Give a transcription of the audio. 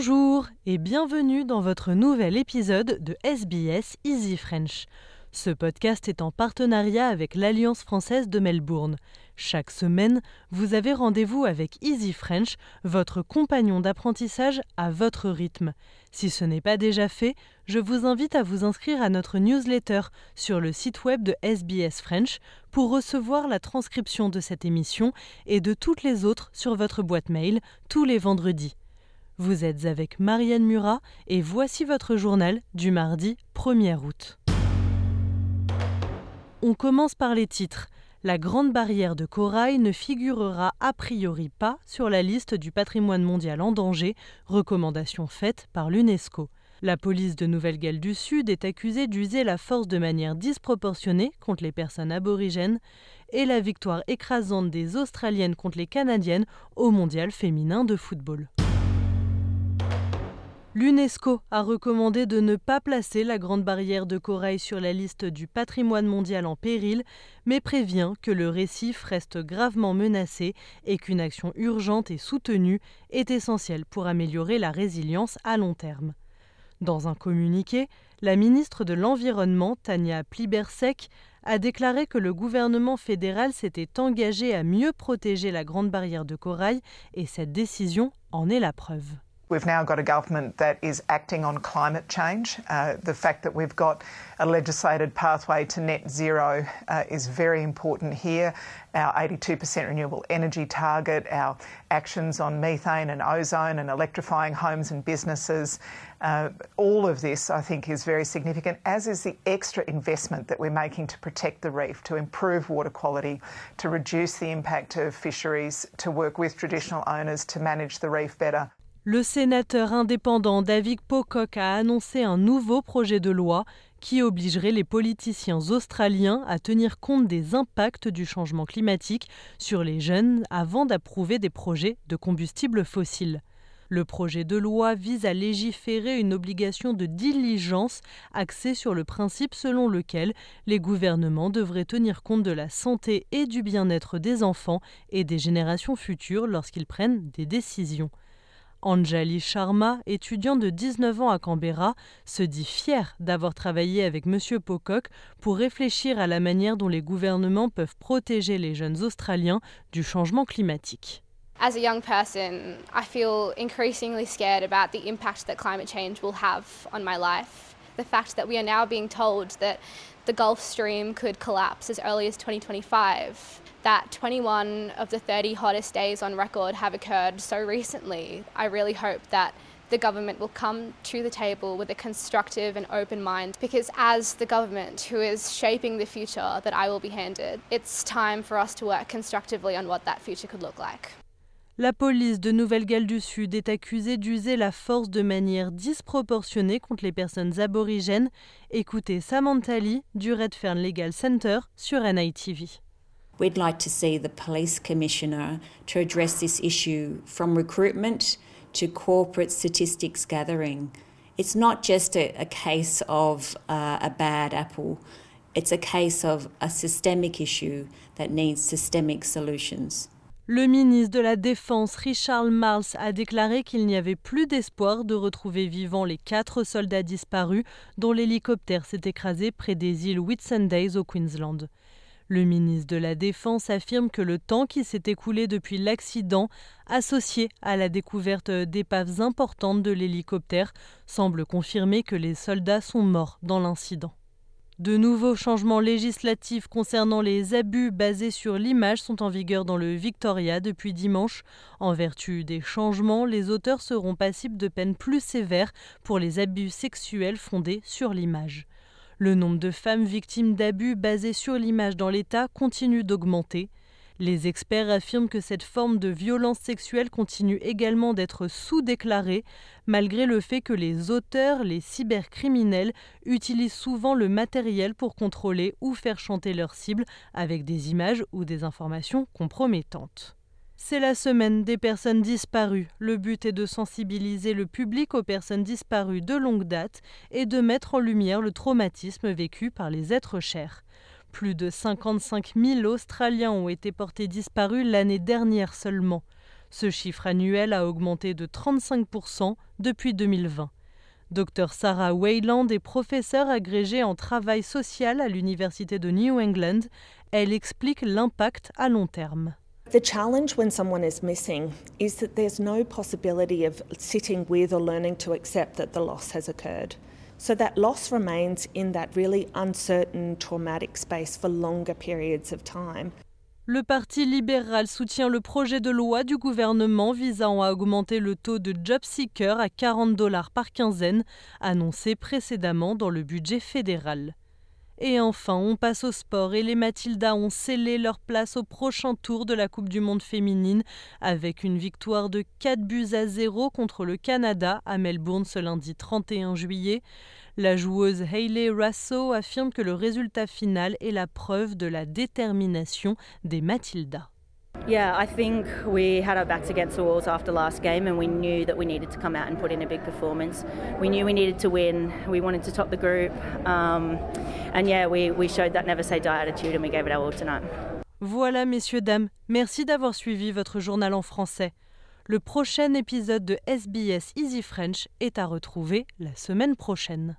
Bonjour et bienvenue dans votre nouvel épisode de SBS Easy French. Ce podcast est en partenariat avec l'Alliance française de Melbourne. Chaque semaine, vous avez rendez-vous avec Easy French, votre compagnon d'apprentissage à votre rythme. Si ce n'est pas déjà fait, je vous invite à vous inscrire à notre newsletter sur le site web de SBS French pour recevoir la transcription de cette émission et de toutes les autres sur votre boîte mail tous les vendredis. Vous êtes avec Marianne Murat et voici votre journal du mardi 1er août. On commence par les titres. La Grande Barrière de Corail ne figurera a priori pas sur la liste du patrimoine mondial en danger, recommandation faite par l'UNESCO. La police de Nouvelle-Galles du Sud est accusée d'user la force de manière disproportionnée contre les personnes aborigènes et la victoire écrasante des Australiennes contre les Canadiennes au mondial féminin de football. L'UNESCO a recommandé de ne pas placer la Grande Barrière de Corail sur la liste du patrimoine mondial en péril, mais prévient que le récif reste gravement menacé et qu'une action urgente et soutenue est essentielle pour améliorer la résilience à long terme. Dans un communiqué, la ministre de l'Environnement, Tania Plibersek, a déclaré que le gouvernement fédéral s'était engagé à mieux protéger la Grande Barrière de Corail et cette décision en est la preuve. We've now got a government that is acting on climate change. Uh, the fact that we've got a legislated pathway to net zero uh, is very important here. Our 82% renewable energy target, our actions on methane and ozone and electrifying homes and businesses, uh, all of this I think is very significant, as is the extra investment that we're making to protect the reef, to improve water quality, to reduce the impact of fisheries, to work with traditional owners to manage the reef better. Le sénateur indépendant David Pocock a annoncé un nouveau projet de loi qui obligerait les politiciens australiens à tenir compte des impacts du changement climatique sur les jeunes avant d'approuver des projets de combustibles fossiles. Le projet de loi vise à légiférer une obligation de diligence axée sur le principe selon lequel les gouvernements devraient tenir compte de la santé et du bien-être des enfants et des générations futures lorsqu'ils prennent des décisions. Anjali Sharma, étudiant de 19 ans à Canberra, se dit fier d'avoir travaillé avec M. Pocock pour réfléchir à la manière dont les gouvernements peuvent protéger les jeunes Australiens du changement climatique. As a young person, I feel increasingly scared about the impact that climate change will have on my life. The fact that we are now being told that the Gulf Stream could collapse as early as 2025 that 21 of the 30 hottest days on record have occurred so recently. I really hope that the government will come to the table with a constructive and open mind because, as the government who is shaping the future that I will be handed, it's time for us to work constructively on what that future could look like. La police de Nouvelle-Galles du Sud est accusée d'user la force de manière disproportionnée contre les personnes aborigènes. Écoutez Samantha Lee du Redfern Legal Center sur NITV. We'd like to see the police commissioner to address this issue from recruitment to corporate statistics gathering. It's not just a, case of uh, a bad apple, it's a case of a systemic issue that needs systemic solutions. Le ministre de la Défense Richard Marles a déclaré qu'il n'y avait plus d'espoir de retrouver vivants les quatre soldats disparus dont l'hélicoptère s'est écrasé près des îles Whitsundays au Queensland. Le ministre de la Défense affirme que le temps qui s'est écoulé depuis l'accident, associé à la découverte d'épaves importantes de l'hélicoptère, semble confirmer que les soldats sont morts dans l'incident. De nouveaux changements législatifs concernant les abus basés sur l'image sont en vigueur dans le Victoria depuis dimanche. En vertu des changements, les auteurs seront passibles de peines plus sévères pour les abus sexuels fondés sur l'image. Le nombre de femmes victimes d'abus basés sur l'image dans l'État continue d'augmenter. Les experts affirment que cette forme de violence sexuelle continue également d'être sous-déclarée, malgré le fait que les auteurs, les cybercriminels, utilisent souvent le matériel pour contrôler ou faire chanter leurs cibles avec des images ou des informations compromettantes. C'est la semaine des personnes disparues. Le but est de sensibiliser le public aux personnes disparues de longue date et de mettre en lumière le traumatisme vécu par les êtres chers. Plus de 55 000 Australiens ont été portés disparus l'année dernière seulement. Ce chiffre annuel a augmenté de 35% depuis 2020. Dr Sarah Wayland est professeure agrégée en travail social à l'Université de New England. Elle explique l'impact à long terme. The challenge when someone is missing is that there's no possibility of sitting with or learning to accept that the loss has occurred. So that loss remains in that really uncertain, traumatic space for longer periods of time. Le Parti libéral soutient le projet de loi du gouvernement visant à augmenter le taux de job seeker à 40 dollars par quinzaine, annoncé précédemment dans le budget fédéral. Et enfin, on passe au sport et les Matildas ont scellé leur place au prochain tour de la Coupe du Monde féminine avec une victoire de 4 buts à 0 contre le Canada à Melbourne ce lundi 31 juillet. La joueuse Hayley Rasso affirme que le résultat final est la preuve de la détermination des Matildas. Yeah, I think we had our backs against the walls after last game and we knew that we needed to come out and put in a big performance. We knew we needed to win. We wanted to top the group. Um, and yeah, we, we showed that never say die attitude and we gave it our all tonight. Voilà, messieurs, dames, merci d'avoir suivi votre journal en français. Le prochain épisode de SBS Easy French est à retrouver la semaine prochaine.